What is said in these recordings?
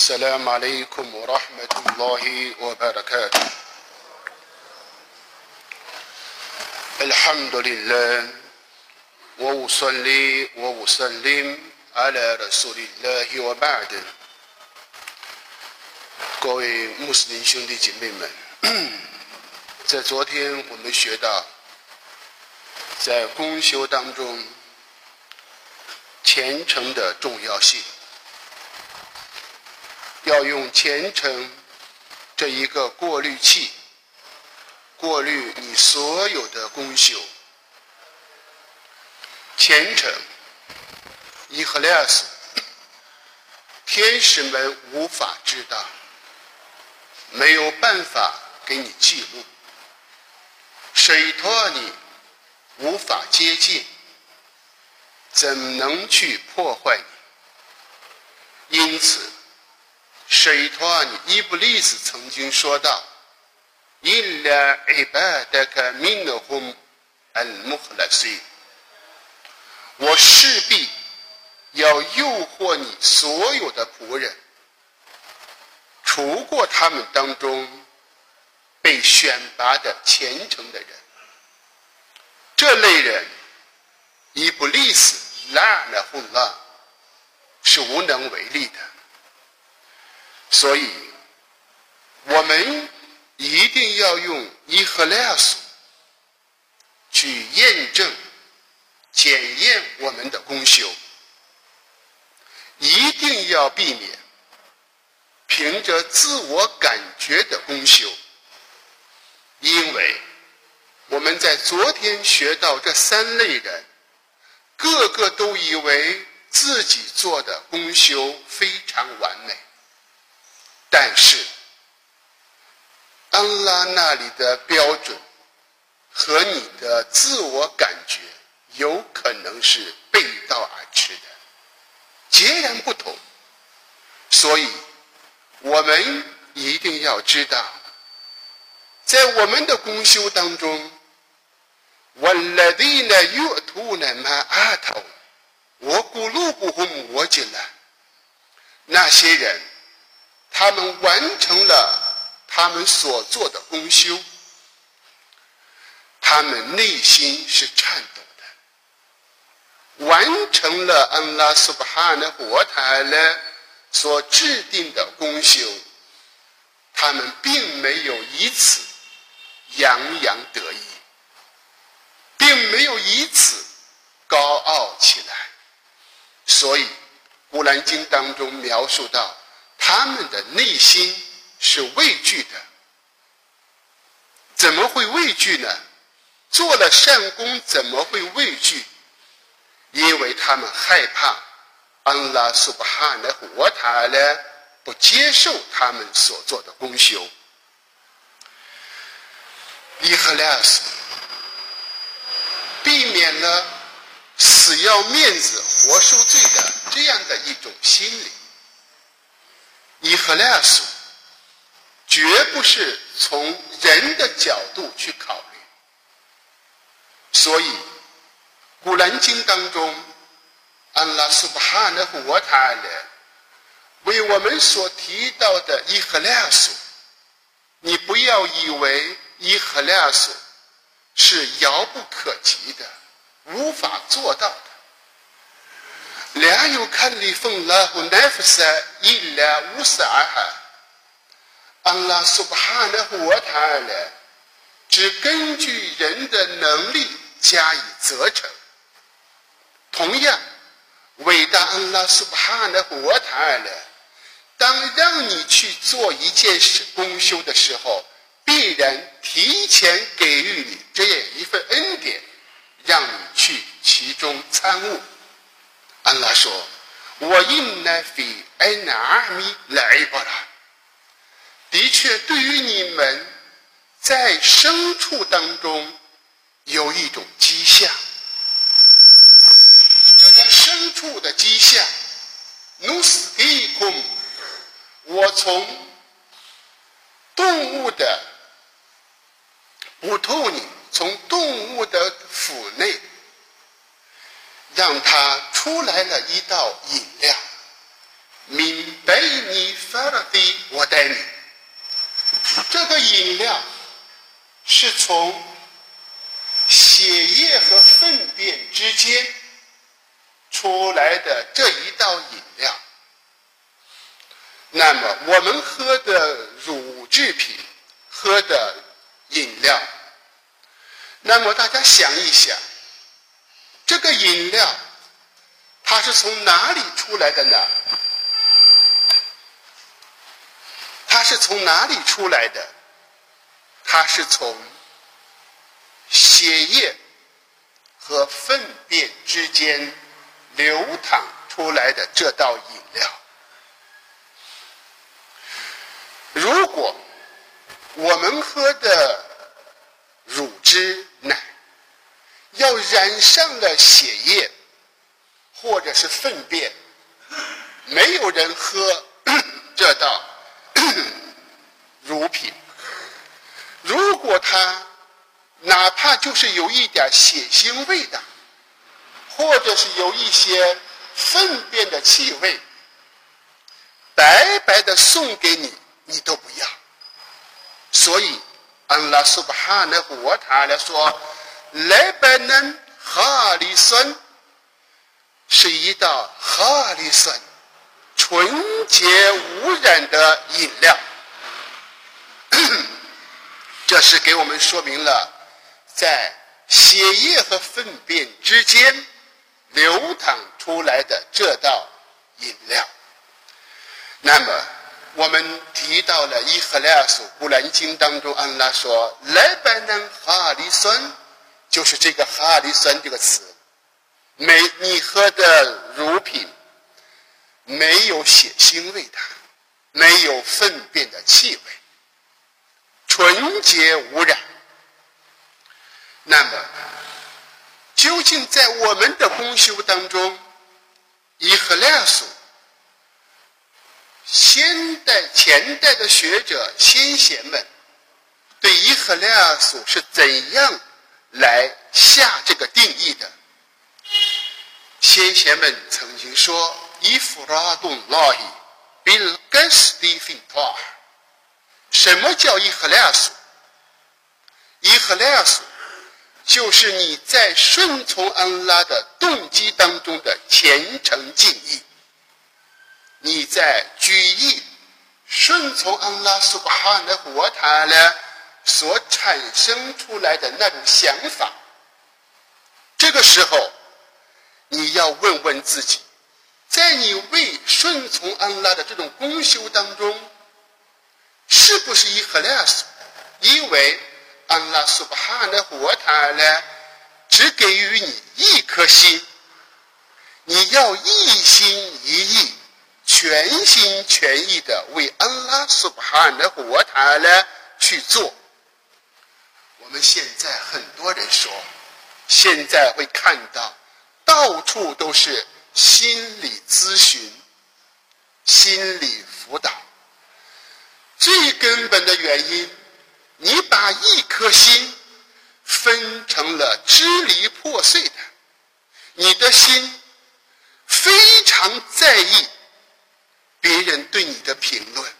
السلام عليكم ورحمة الله وبركاته الحمد لله وأصلي وأسلم على رسول الله وبعد 各位穆斯林兄弟姐妹们，在昨天我们学到，在公修当中虔诚的重要性。 要用虔诚这一个过滤器，过滤你所有的功修。虔诚，伊赫列斯，天使们无法知道，没有办法给你记录，谁托你无法接近，怎能去破坏你？因此。谁托你？伊布利斯曾经说道：“إلا عبادك منهم المخلصين。”我势必要诱惑你所有的仆人，除过他们当中被选拔的虔诚的人。这类人，伊布利斯拉那胡拉是无能为力的。 所以，我们一定要用伊赫莱斯去验证、检验我们的功修，一定要避免凭着自我感觉的功修，因为我们在昨天学到这三类人，个个都以为自己做的功修非常完美。是，安拉那里的标准和你的自我感觉有可能是背道而驰的，截然不同。所以，我们一定要知道，在我们的公修当中，我勒地呢有图呢嘛阿头，我咕噜不红我进来，那些人。他们完成了他们所做的功修，他们内心是颤抖的，完成了安拉苏巴哈的活台呢所制定的功修，他们并没有以此洋洋得意，并没有以此高傲起来，所以《古兰经》当中描述到。他们的内心是畏惧的，怎么会畏惧呢？做了善功怎么会畏惧？因为他们害怕安拉苏巴哈的活塔呢不接受他们所做的功修。伊赫莱斯避免了死要面子活受罪的这样的一种心理。伊赫莱斯绝不是从人的角度去考虑，所以《古兰经》当中，安拉苏巴哈的活塔勒为我们所提到的伊赫莱斯，你不要以为伊赫莱斯是遥不可及的、无法做到的。两有看里分拉和奈夫塞一两五十二哈，安拉苏巴哈的活塔勒只根据人的能力加以责成。同样，伟大安拉苏巴哈的活塔勒，当让你去做一件事功修的时候，必然提前给予你这样一份恩典，让你去其中参悟。安拉说：“我因那非爱那阿米来巴拉。的确，对于你们在牲畜当中有一种迹象。这种牲畜的迹象，努斯蒂空，我从动物的不透你，从动物的腹内。”让他出来了一道饮料，明白你发了的，我带你。这个饮料是从血液和粪便之间出来的这一道饮料。那么我们喝的乳制品，喝的饮料，那么大家想一想，个饮料它是从哪里出来的呢？它是从哪里出来的？它是从血液和粪便之间流淌出来的这道饮料。如果我们喝的乳汁奶要染上了血液或者是粪便，没有人喝 这道 乳品。如果它哪怕就是有一点血腥味的，或者是有一些粪便的气味，白白的送给你。你都不要，所以安拉苏巴哈那和他来说，莱拜嫩哈里森是一道哈里森纯洁无染的饮料。这是给我们说明了，在血液和粪便之间流淌出来的这道饮料。那么。我们提到了《伊赫莱尔索古兰经》当中，安拉说：“莱拜嫩哈里酸，就是这个哈里酸这个词。没你喝的乳品没有血腥味的，没有粪便的气味，纯洁无染。那么，究竟在我们的公修当中，伊赫莱斯？先代、前代的学者、先贤们对伊赫莱尔苏是怎样来下这个定义的。先贤们曾经说：“If r a d u l a h i bil g a s t i f i n t a 什么叫 i h l a s i h l a s 就是你在顺从安拉的动机当中的虔诚敬意，你在举意顺从安拉苏巴哈的火塔了。所产生出来的那种想法，这个时候你要问问自己，在你为顺从安拉的这种功修当中，是不是以赫拉斯？因为安拉苏巴哈的活塔呢，只给予你一颗心，你要一心一意。全心全意的为安拉苏巴哈的活塔呢去做。我们现在很多人说，现在会看到到处都是心理咨询、心理辅导。最根本的原因，你把一颗心分成了支离破碎的，你的心非常在意。别人对你的评论，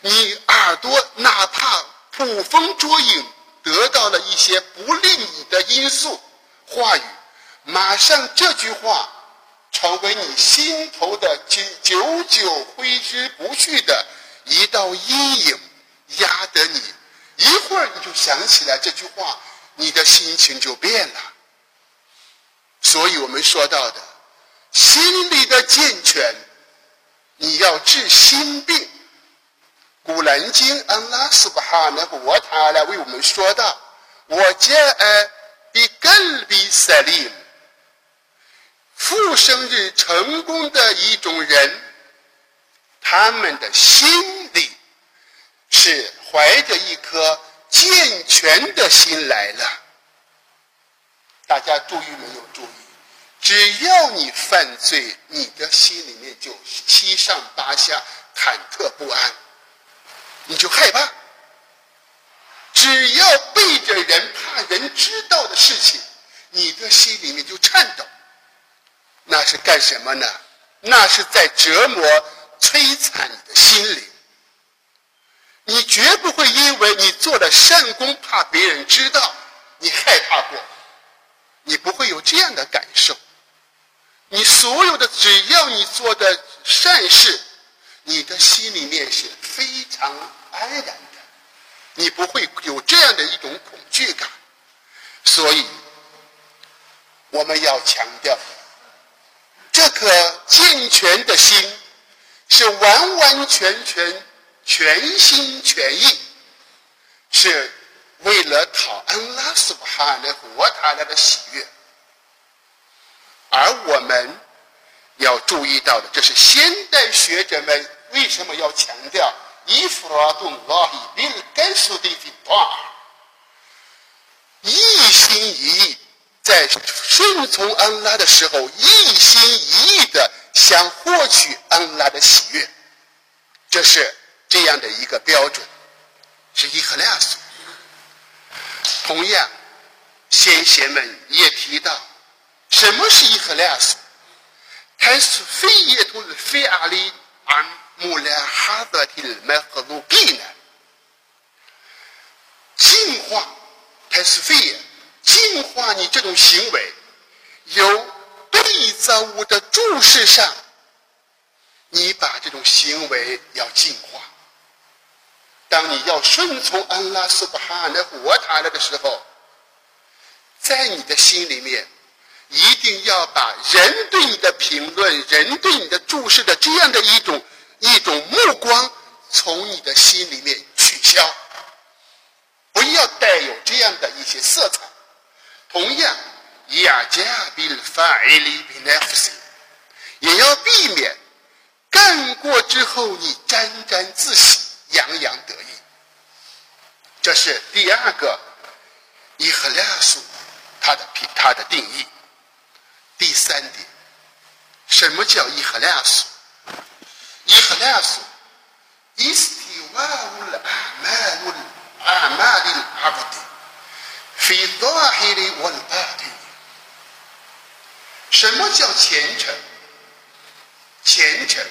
你耳朵哪怕捕风捉影，得到了一些不利你的因素话语，马上这句话成为你心头的久久久挥之不去的一道阴影，压得你一会儿你就想起来这句话，你的心情就变了。所以我们说到的心理的健全。你要治心病，《古兰经》安拉斯巴哈那个我他来为我们说道：“我将爱比根比赛利复生日成功的一种人，他们的心里是怀着一颗健全的心来了。大家注意没有注意？只要你犯罪，你的心里面就七上八下、忐忑不安，你就害怕。只要背着人、怕人知道的事情，你的心里面就颤抖。那是干什么呢？那是在折磨、摧残你的心灵。你绝不会因为你做了善功，怕别人知道，你害怕过。你不会有这样的感受。你所有的，只要你做的善事，你的心里面是非常安然的，你不会有这样的一种恐惧感。所以，我们要强调，这颗健全的心是完完全全。全心全意，是为了讨安拉苏哈的和他那的喜悦。而我们要注意到的，这是现代学者们为什么要强调伊弗拉顿拉伊宾甘苏的的话，一心一意在顺从安拉的时候，一心一意的想获取安拉的喜悦，这是。这样的一个标准是伊赫拉斯。同样，先贤们也提到，什么是伊赫拉斯？它是非耶图非阿里安穆拉哈德提麦和鲁比呢？净化，它是非耶，净化你这种行为，由对造物的注视上，你把这种行为要净化。当你要顺从安拉苏巴哈的活塔了的时候，在你的心里面，一定要把人对你的评论、人对你的注视的这样的一种一种目光从你的心里面取消，不要带有这样的一些色彩。同样，亚加比法伊里比奈夫斯，也要避免干过之后你沾沾自喜。洋洋得意，这是第二个伊赫拉苏它的它的定义。第三点，什么叫伊赫拉苏？伊赫拉苏，istiwa'ul a'malul a'malil 'abd fi dhahiri wal batin。什么叫虔诚？虔诚。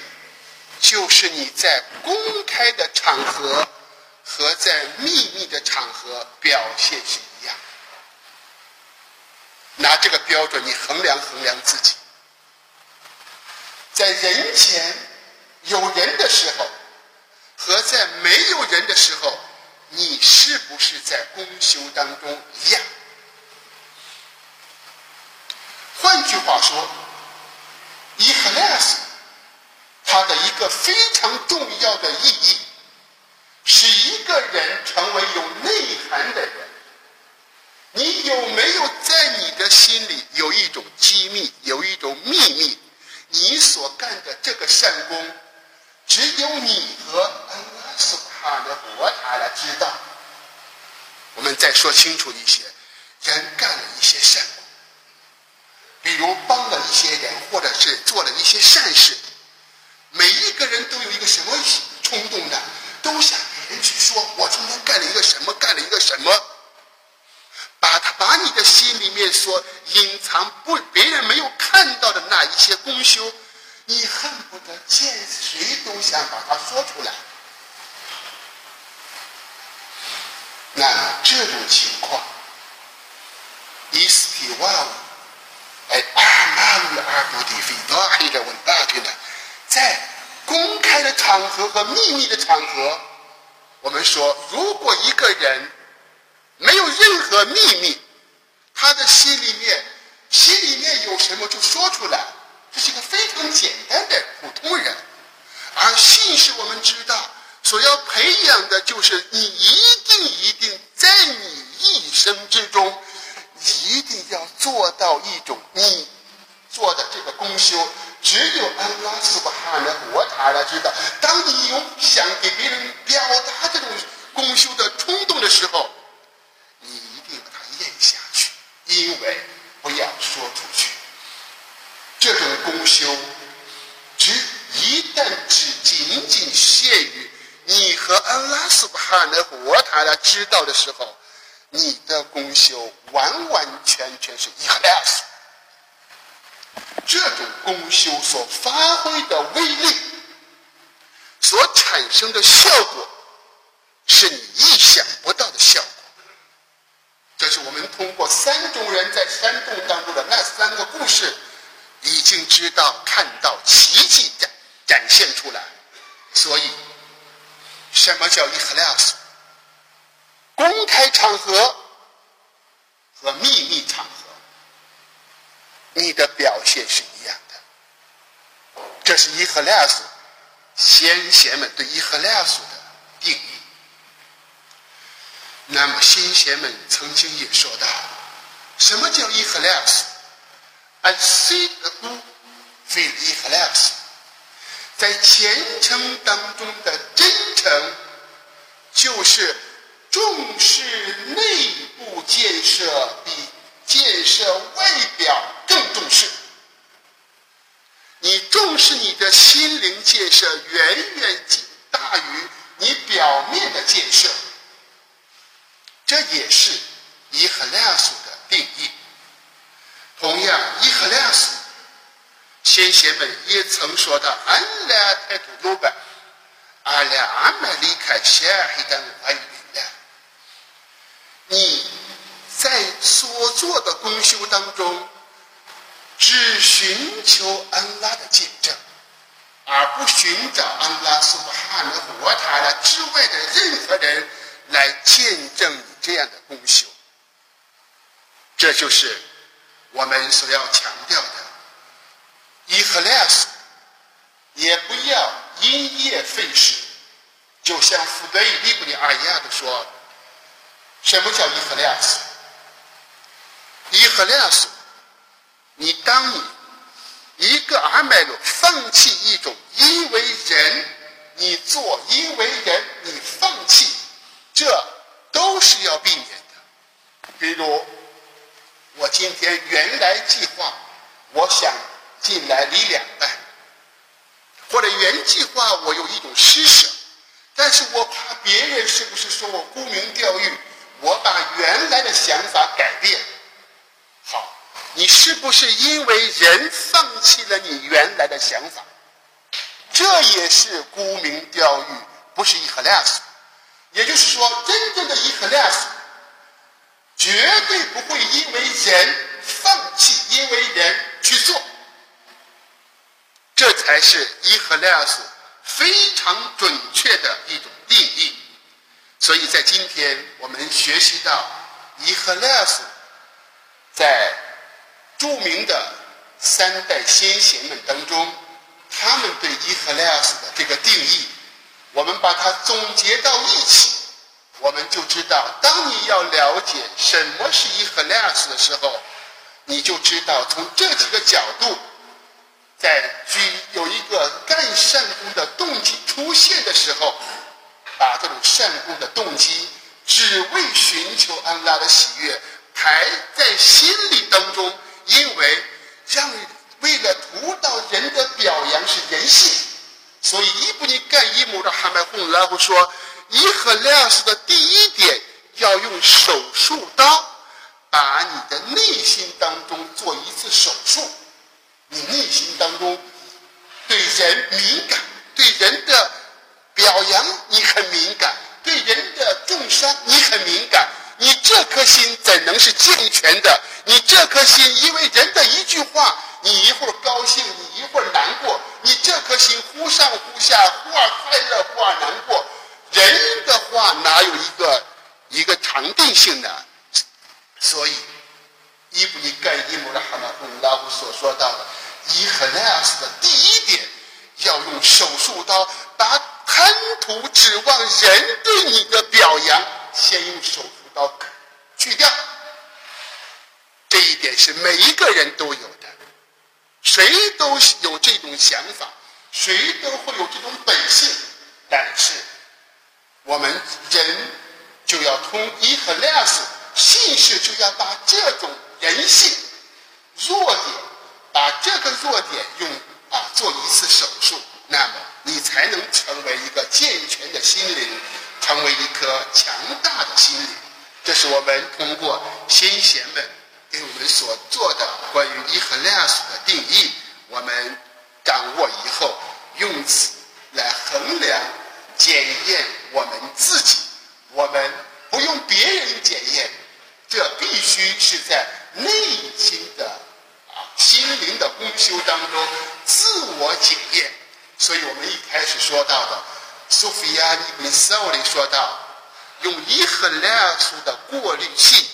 就是你在公开的场合和在秘密的场合表现是一样。拿这个标准，你衡量衡量自己，在人前有人的时候和在没有人的时候，你是不是在公修当中一样？换句话说，以赫拉斯。它的一个非常重要的意义，使一个人成为有内涵的人。你有没有在你的心里有一种机密，有一种秘密？你所干的这个善功，只有你和安拉苏哈的佛塔来知道。我们再说清楚一些，人干了一些善，比如帮了一些人，或者是做了一些善事。每一个人都有一个什么冲动的，都想给人去说：“我今天干了一个什么，干了一个什么。”把他把你的心里面所隐藏不别人没有看到的那一些功修，你恨不得见谁都想把它说出来。那这种情况，伊斯提瓦乌，哎，阿马鲁阿布迪费达黑着问大去了。在公开的场合和秘密的场合，我们说，如果一个人没有任何秘密，他的心里面心里面有什么就说出来，这是个非常简单的普通人。而信是我们知道所要培养的，就是你一定一定在你一生之中，一定要做到一种你做的这个功修。只有安拉斯巴哈的我塔拉知道。当你有想给别人表达这种功修的冲动的时候，你一定把它咽下去，因为不要说出去。这种功修，只一旦只仅仅限于你和安拉斯巴哈的我塔来知道的时候，你的功修完完全全是一 c h l 这种功修所发挥的威力，所产生的效果，是你意想不到的效果。这是我们通过三种人在山洞当中的那三个故事，经知道看到奇迹展展现出来。所以，什么叫伊赫拉斯？公开场合和秘密场合，你的表现是一样的。这是伊赫拉斯先贤们对伊赫拉斯的定义。那么，先贤们曾经也说到，什么叫伊赫拉斯？Al-Sidq fil Ikhlas，在虔诚当中的真诚，就是重视内部建设比建设外表更重视。你重视你的心灵建设，远远大于你表面的建设。这也是伊赫拉苏的定义。同样，伊赫拉苏，先贤们也曾说到：“安拉泰图鲁巴，阿拉阿玛离开夏黑等阿伊拉。”你在所做的功修当中，只寻求安拉的见证，而不寻找安拉苏巴哈的活塔拉之外的任何人来见证你。这样的功修，这就是我们所要强调的。伊赫莱斯也不要因噎废食，就像福德伊利布里阿亚的说：“什么叫伊赫莱斯？伊赫莱斯，你当你一个阿麦鲁放弃一种因为人你做，因为人你放弃，这。”都是要避免的。比如，我今天原来计划，我想进来离两半，或者原计划我有一种施舍，但是我怕别人是不是说我沽名钓誉，我把原来的想法改变。好，你是不是因为人放弃了你原来的想法？这也是沽名钓誉，不是一和两死。也就是说，真正的伊赫拉斯绝对不会因为人放弃，因为人去做，这才是伊赫拉斯非常准确的一种定义。所以在今天我们学习到伊赫拉斯在著名的三代先贤们当中，他们对伊赫拉斯的这个定义。我们把它总结到一起，我们就知道，当你要了解什么是伊赫拉斯的时候，你就知道从这几个角度，在举有一个干善功的动机出现的时候，把这种善功的动机只为寻求安拉的喜悦排在心里当中，因为让为了图到人的表扬是人性。所以，伊布尼干伊姆的哈麦洪然后说，伊和莱斯的第一点要用手术刀把你的内心当中做一次手术。你内心当中对人敏感，对人的表扬你很敏感，对人的重伤你很敏感。你这颗心怎能是健全的？你这颗心因为人的一句话。你一会儿高兴，你一会儿难过，你这颗心忽上忽下，忽而快乐，忽而难过。人的话哪有一个一个长定性呢？所以，伊布尼盖伊姆的哈纳布拉夫所说到的伊赫莱斯的第一点，要用手术刀把贪图指望人对你的表扬，先用手术刀去掉。这一点是每一个人都有的。谁都有这种想法，谁都会有这种本性，但是我们人就要通伊和量斯信使，就要把这种人性弱点，把这个弱点用啊做一次手术，那么你才能成为一个健全的心灵，成为一颗强大的心灵。这是我们通过先贤们给我们所做的关于伊和拉斯的定义，我们掌握以后，用此来衡量、检验我们自己。我们不用别人检验，这必须是在内心的啊心灵的功修当中自我检验。所以我们一开始说到的，苏菲亚尼本萨里说到，用伊和拉斯的过滤器。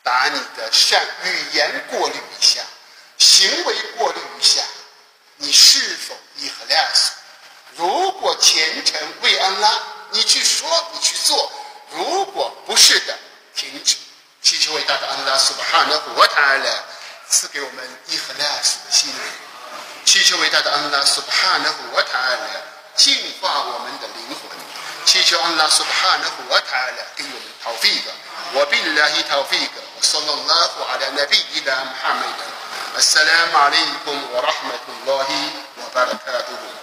把你的善语言过滤一下，行为过滤一下，你是否伊赫拉斯？如果虔诚为安拉，你去说，你去做；如果不是的，大的安拉苏巴哈纳活塔来赐给我们伊赫拉斯的心灵。祈求伟大的安拉苏巴哈纳活塔来净化我们的灵魂。祈求安拉苏巴哈纳活塔来给我们逃避的。我比拉希逃避的。صلى الله على نبينا محمد السلام عليكم ورحمة الله وبركاته